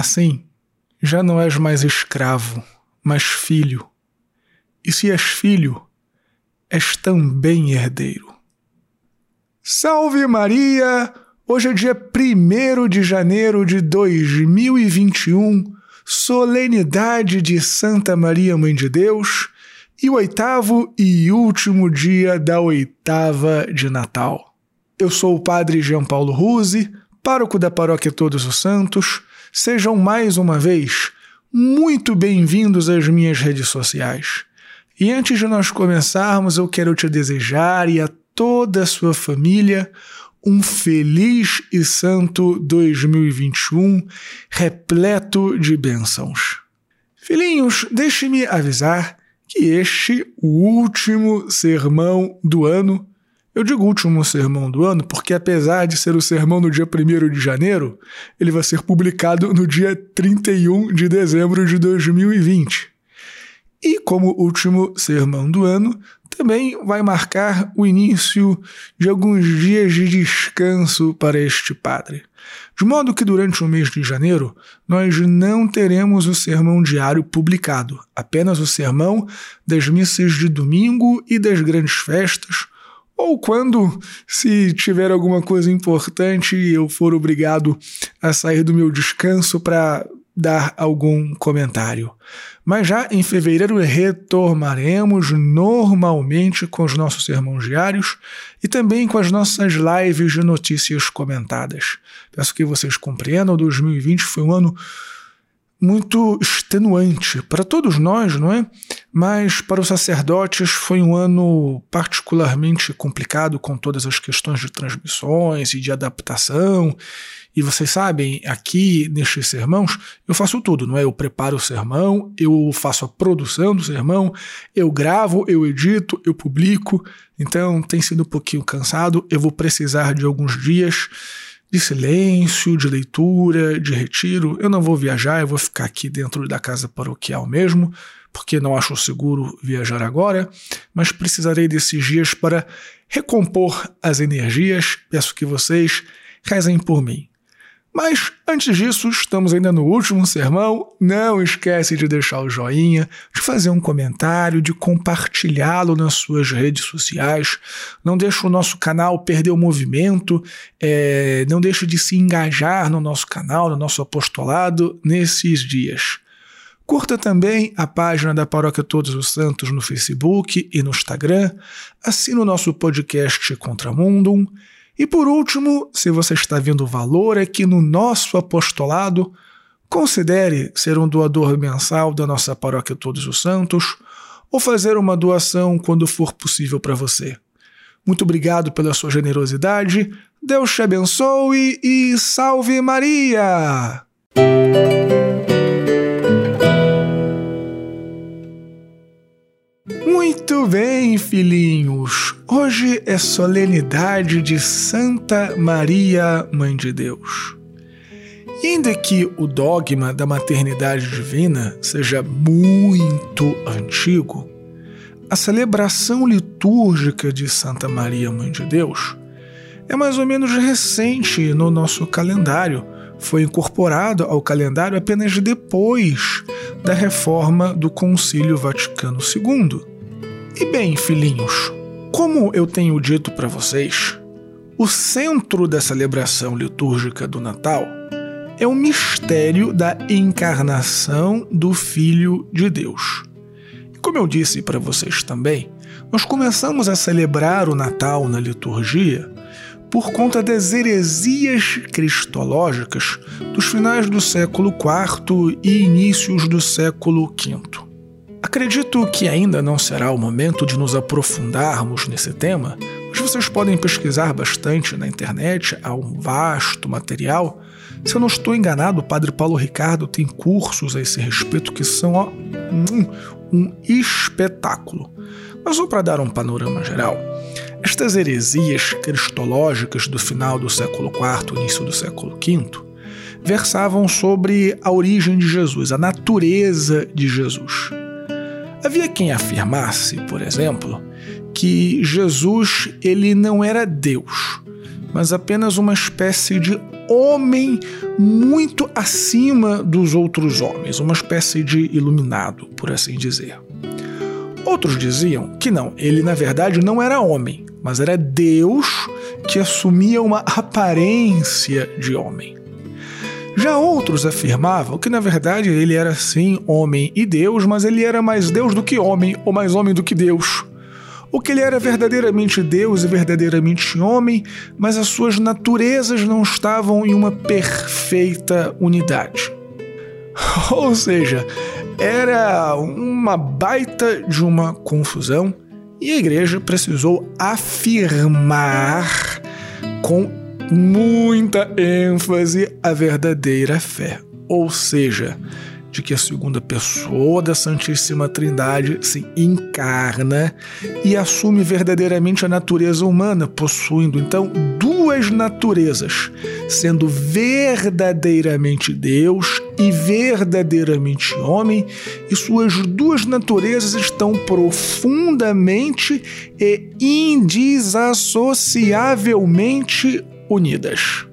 Assim, já não és mais escravo, mas filho. E se és filho, és também herdeiro. Salve Maria! Hoje é dia 1 de janeiro de 2021, solenidade de Santa Maria, Mãe de Deus, e o oitavo e último dia da oitava de Natal. Eu sou o Padre Jean Paulo Ruse, pároco da Paróquia Todos os Santos. Sejam mais uma vez muito bem-vindos às minhas redes sociais. E antes de nós começarmos, eu quero te desejar e a toda a sua família um feliz e santo 2021 repleto de bênçãos. Filhinhos, deixe-me avisar que este, o último sermão do ano, eu digo último sermão do ano porque, apesar de ser o sermão no dia 1 de janeiro, ele vai ser publicado no dia 31 de dezembro de 2020. E, como último sermão do ano, também vai marcar o início de alguns dias de descanso para este padre. De modo que durante o mês de janeiro nós não teremos o sermão diário publicado, apenas o sermão das missas de domingo e das grandes festas, ou quando, se tiver alguma coisa importante, eu for obrigado a sair do meu descanso para dar algum comentário. Mas já em fevereiro retornaremos normalmente com os nossos sermões diários e também com as nossas lives de notícias comentadas. Peço que vocês compreendam, 2020 foi um ano muito extenuante para todos nós, não é? Mas para os sacerdotes foi um ano particularmente complicado com todas as questões de transmissões e de adaptação. E vocês sabem, aqui nestes sermãos, eu faço tudo, não é? Eu preparo o sermão, eu faço a produção do sermão, eu gravo, eu edito, eu publico. Então tem sido um pouquinho cansado, eu vou precisar de alguns dias de silêncio, de leitura, de retiro. Eu não vou viajar, eu vou ficar aqui dentro da casa paroquial mesmo, porque não acho seguro viajar agora, mas precisarei desses dias para recompor as energias. Peço que vocês rezem por mim. Mas antes disso, estamos ainda no último sermão. Não esquece de deixar o joinha, de fazer um comentário, de compartilhá-lo nas suas redes sociais. Não deixe o nosso canal perder o movimento. É, não deixe de se engajar no nosso canal, no nosso apostolado nesses dias. Curta também a página da Paróquia Todos os Santos no Facebook e no Instagram. Assine o nosso podcast Contramundum. E por último, se você está vendo valor aqui no nosso apostolado, considere ser um doador mensal da nossa paróquia Todos os Santos ou fazer uma doação quando for possível para você. Muito obrigado pela sua generosidade, Deus te abençoe e salve Maria! Muito bem, filhinhos. Hoje é solenidade de Santa Maria, Mãe de Deus. E ainda que o dogma da maternidade divina seja muito antigo, a celebração litúrgica de Santa Maria, Mãe de Deus, é mais ou menos recente no nosso calendário. Foi incorporado ao calendário apenas depois da reforma do Concílio Vaticano II. E bem, filhinhos, como eu tenho dito para vocês, o centro da celebração litúrgica do Natal é o mistério da encarnação do Filho de Deus. E como eu disse para vocês também, nós começamos a celebrar o Natal na liturgia por conta das heresias cristológicas dos finais do século IV e inícios do século V. Acredito que ainda não será o momento de nos aprofundarmos nesse tema, mas vocês podem pesquisar bastante na internet, há um vasto material. Se eu não estou enganado, o Padre Paulo Ricardo tem cursos a esse respeito que são ó, um, um espetáculo. Mas só para dar um panorama geral, estas heresias cristológicas do final do século IV, início do século V, versavam sobre a origem de Jesus, a natureza de Jesus. Havia quem afirmasse, por exemplo, que Jesus ele não era Deus, mas apenas uma espécie de homem muito acima dos outros homens, uma espécie de iluminado, por assim dizer. Outros diziam que não, ele na verdade não era homem, mas era Deus que assumia uma aparência de homem. Já outros afirmavam que na verdade ele era sim homem e Deus, mas ele era mais Deus do que homem, ou mais homem do que Deus. O que ele era verdadeiramente Deus e verdadeiramente homem, mas as suas naturezas não estavam em uma perfeita unidade. Ou seja, era uma baita de uma confusão e a igreja precisou afirmar com muita ênfase a verdadeira fé. Ou seja, de que a segunda pessoa da Santíssima Trindade se encarna e assume verdadeiramente a natureza humana, possuindo então duas naturezas, sendo verdadeiramente Deus e verdadeiramente homem, e suas duas naturezas estão profundamente e indesassociavelmente unidas.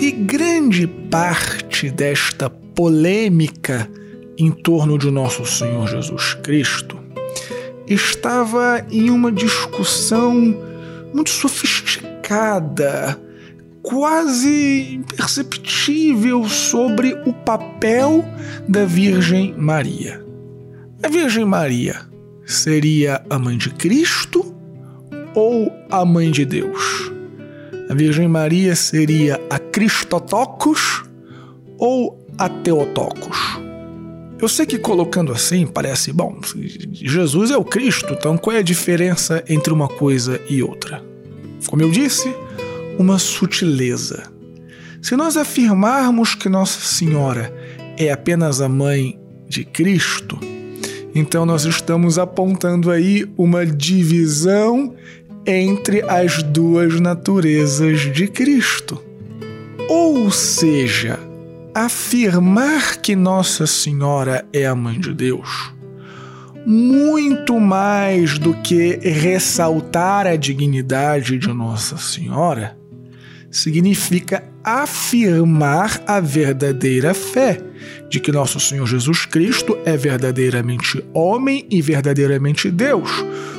E grande parte desta polêmica em torno de nosso Senhor Jesus Cristo estava em uma discussão muito sofisticada, quase imperceptível sobre o papel da Virgem Maria. A Virgem Maria seria a mãe de Cristo ou a mãe de Deus? A Virgem Maria seria a Cristotocos ou a Teotocos. Eu sei que colocando assim parece, bom, Jesus é o Cristo, então qual é a diferença entre uma coisa e outra? Como eu disse, uma sutileza. Se nós afirmarmos que Nossa Senhora é apenas a mãe de Cristo, então nós estamos apontando aí uma divisão entre as duas naturezas de Cristo. Ou seja, afirmar que Nossa Senhora é a Mãe de Deus, muito mais do que ressaltar a dignidade de Nossa Senhora, significa afirmar a verdadeira fé de que nosso Senhor Jesus Cristo é verdadeiramente homem e verdadeiramente Deus,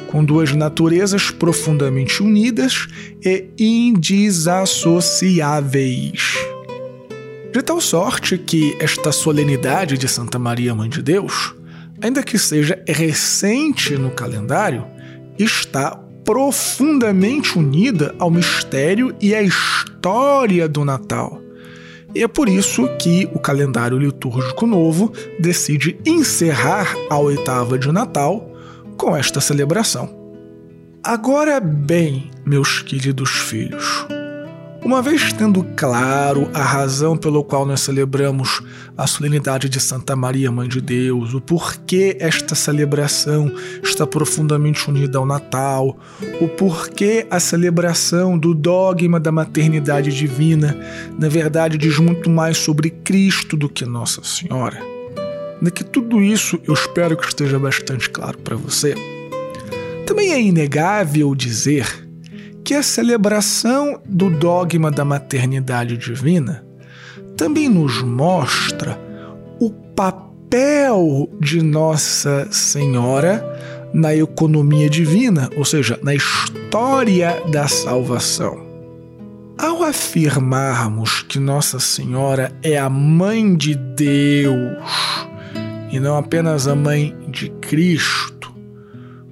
com duas naturezas profundamente unidas e indesassociáveis. De tal sorte que esta solenidade de Santa Maria, Mãe de Deus, ainda que seja recente no calendário, está profundamente unida ao mistério e à história do Natal. E é por isso que o calendário litúrgico novo decide encerrar a oitava de Natal com esta celebração. Agora bem, meus queridos filhos, uma vez tendo claro a razão pelo qual nós celebramos a solenidade de Santa Maria, Mãe de Deus, o porquê esta celebração está profundamente unida ao Natal, o porquê a celebração do dogma da maternidade divina, na verdade, diz muito mais sobre Cristo do que Nossa Senhora. De que tudo isso eu espero que esteja bastante claro para você. Também é inegável dizer que a celebração do dogma da maternidade divina também nos mostra o papel de Nossa Senhora na economia divina, ou seja, na história da salvação. Ao afirmarmos que Nossa Senhora é a mãe de Deus e não apenas a mãe de Cristo,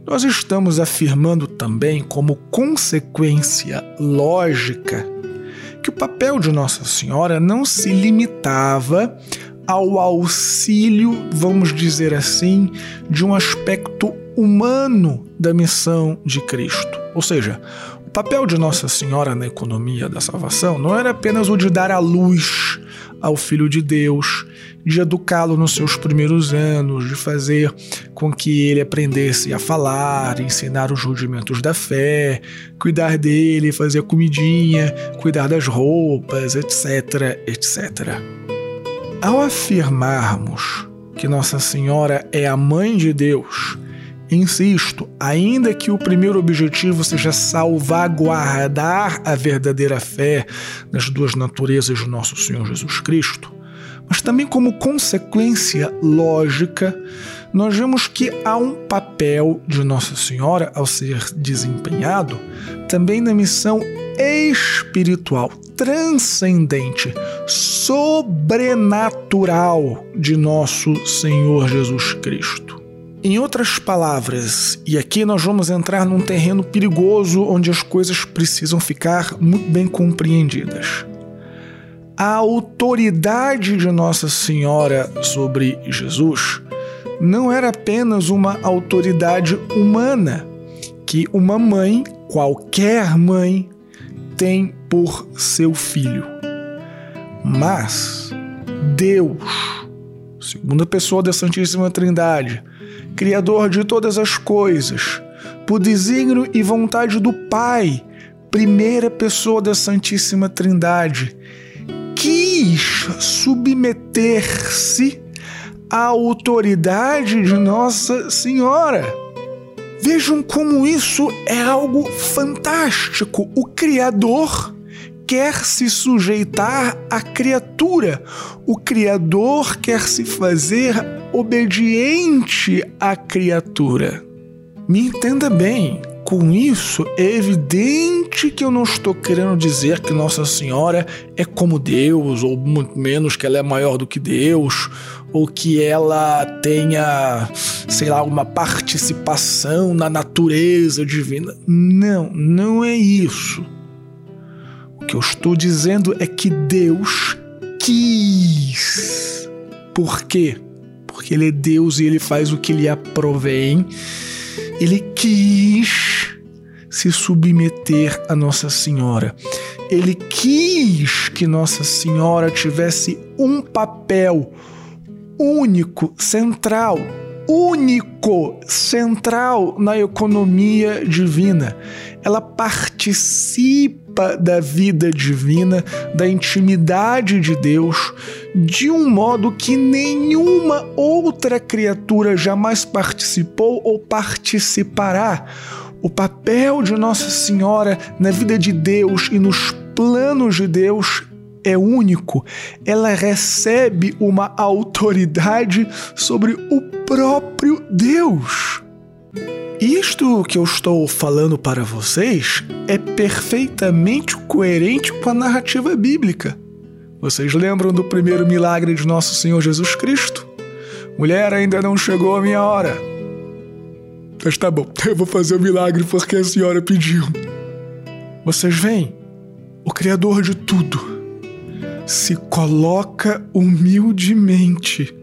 nós estamos afirmando também, como consequência lógica, que o papel de Nossa Senhora não se limitava ao auxílio, vamos dizer assim, de um aspecto humano da missão de Cristo. Ou seja, o papel de Nossa Senhora na economia da salvação não era apenas o de dar a luz ao Filho de Deus, de educá-lo nos seus primeiros anos, de fazer com que ele aprendesse a falar, ensinar os rudimentos da fé, cuidar dele, fazer comidinha, cuidar das roupas, etc, etc. Ao afirmarmos que Nossa Senhora é a mãe de Deus, insisto, ainda que o primeiro objetivo seja salvaguardar a verdadeira fé nas duas naturezas de nosso Senhor Jesus Cristo, mas também como consequência lógica, nós vemos que há um papel de Nossa Senhora ao ser desempenhado também na missão espiritual, transcendente, sobrenatural de nosso Senhor Jesus Cristo. Em outras palavras, e aqui nós vamos entrar num terreno perigoso onde as coisas precisam ficar muito bem compreendidas. A autoridade de Nossa Senhora sobre Jesus não era apenas uma autoridade humana que uma mãe, qualquer mãe, tem por seu filho. Mas Deus, segunda pessoa da Santíssima Trindade, Criador de todas as coisas, por desígnio e vontade do Pai, primeira pessoa da Santíssima Trindade, quis submeter-se à autoridade de Nossa Senhora. Vejam como isso é algo fantástico. O Criador quer se sujeitar à criatura. O Criador quer se fazer obediente à criatura. Me entenda bem, com isso é evidente que eu não estou querendo dizer que Nossa Senhora é como Deus, ou muito menos que ela é maior do que Deus, ou que ela tenha, sei lá, uma participação na natureza divina. Não, não é isso. O que eu estou dizendo é que Deus quis. Por quê? Porque Ele é Deus e Ele faz o que lhe aprovém. Ele quis se submeter a Nossa Senhora. Ele quis que Nossa Senhora tivesse um papel único, central, único, central na economia divina. Ela participa da vida divina, da intimidade de Deus, de um modo que nenhuma outra criatura jamais participou ou participará. O papel de Nossa Senhora na vida de Deus e nos planos de Deus é único, ela recebe uma autoridade sobre o próprio Deus. Isto que eu estou falando para vocês é perfeitamente coerente com a narrativa bíblica. Vocês lembram do primeiro milagre de nosso Senhor Jesus Cristo? Mulher, ainda não chegou a minha hora. Mas tá bom, eu vou fazer o milagre porque a senhora pediu. Vocês veem? O Criador de tudo se coloca humildemente,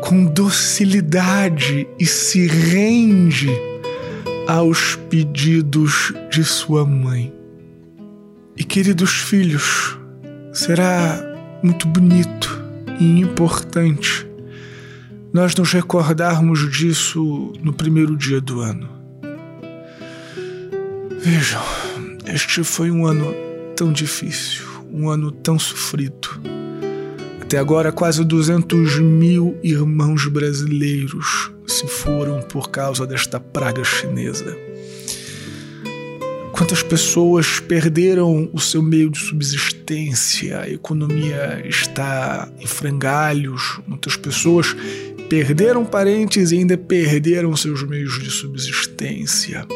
com docilidade e se rende aos pedidos de sua mãe. E queridos filhos, será muito bonito e importante nós nos recordarmos disso no primeiro dia do ano. Vejam, este foi um ano tão difícil um ano tão sofrido. Até agora, quase 200 mil irmãos brasileiros se foram por causa desta praga chinesa. Quantas pessoas perderam o seu meio de subsistência? A economia está em frangalhos. Muitas pessoas perderam parentes e ainda perderam seus meios de subsistência.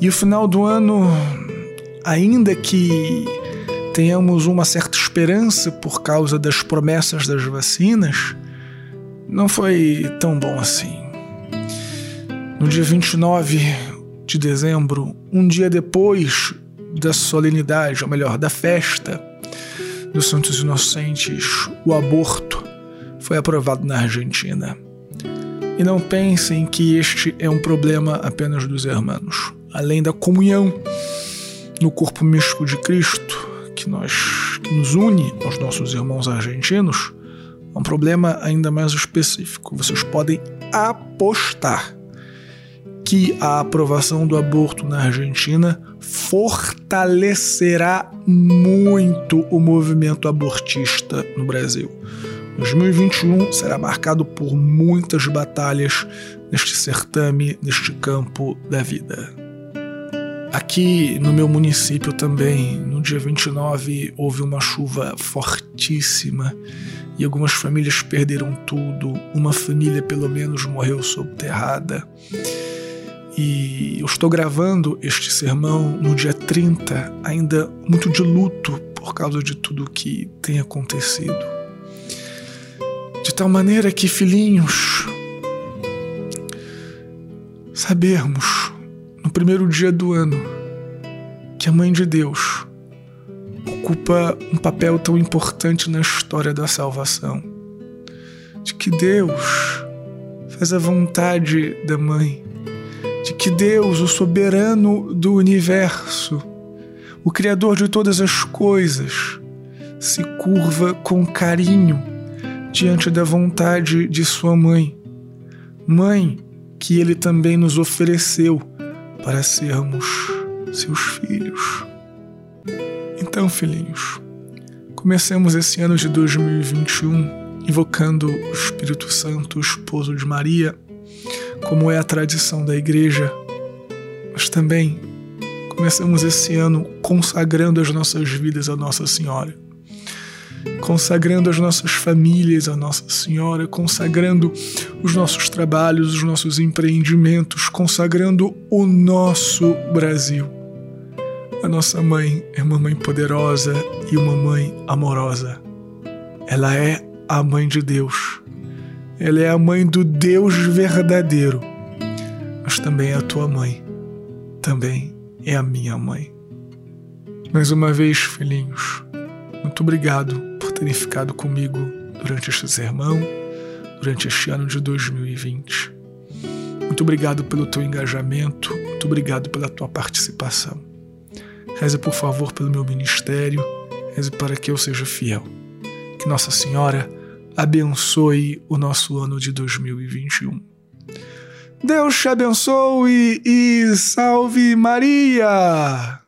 E o final do ano, ainda que tenhamos uma certa esperança por causa das promessas das vacinas, não foi tão bom assim. No dia 29 de dezembro, um dia depois da solenidade, ou melhor, da festa dos Santos Inocentes, o aborto foi aprovado na Argentina. E não pensem que este é um problema apenas dos irmãos. Além da comunhão no corpo místico de Cristo, que, nós, que nos une aos nossos irmãos argentinos é um problema ainda mais específico. Vocês podem apostar que a aprovação do aborto na Argentina fortalecerá muito o movimento abortista no Brasil. 2021 será marcado por muitas batalhas neste certame, neste campo da vida. Aqui no meu município também, no dia 29, houve uma chuva fortíssima e algumas famílias perderam tudo. Uma família, pelo menos, morreu soterrada. E eu estou gravando este sermão no dia 30, ainda muito de luto por causa de tudo que tem acontecido. Tal maneira que, filhinhos, sabermos no primeiro dia do ano que a Mãe de Deus ocupa um papel tão importante na história da salvação, de que Deus faz a vontade da Mãe, de que Deus, o soberano do universo, o Criador de todas as coisas, se curva com carinho diante da vontade de sua mãe. Mãe que ele também nos ofereceu para sermos seus filhos. Então, filhinhos, comecemos esse ano de 2021 invocando o Espírito Santo, o esposo de Maria, como é a tradição da igreja, mas também começamos esse ano consagrando as nossas vidas a Nossa Senhora consagrando as nossas famílias a Nossa Senhora, consagrando os nossos trabalhos, os nossos empreendimentos, consagrando o nosso Brasil. A nossa mãe é uma mãe poderosa e uma mãe amorosa. Ela é a mãe de Deus. Ela é a mãe do Deus verdadeiro. Mas também é a tua mãe. Também é a minha mãe. Mais uma vez, filhinhos, muito obrigado terem ficado comigo durante este sermão, durante este ano de 2020. Muito obrigado pelo teu engajamento, muito obrigado pela tua participação. Reze, por favor, pelo meu ministério, reze para que eu seja fiel. Que Nossa Senhora abençoe o nosso ano de 2021. Deus te abençoe e salve Maria!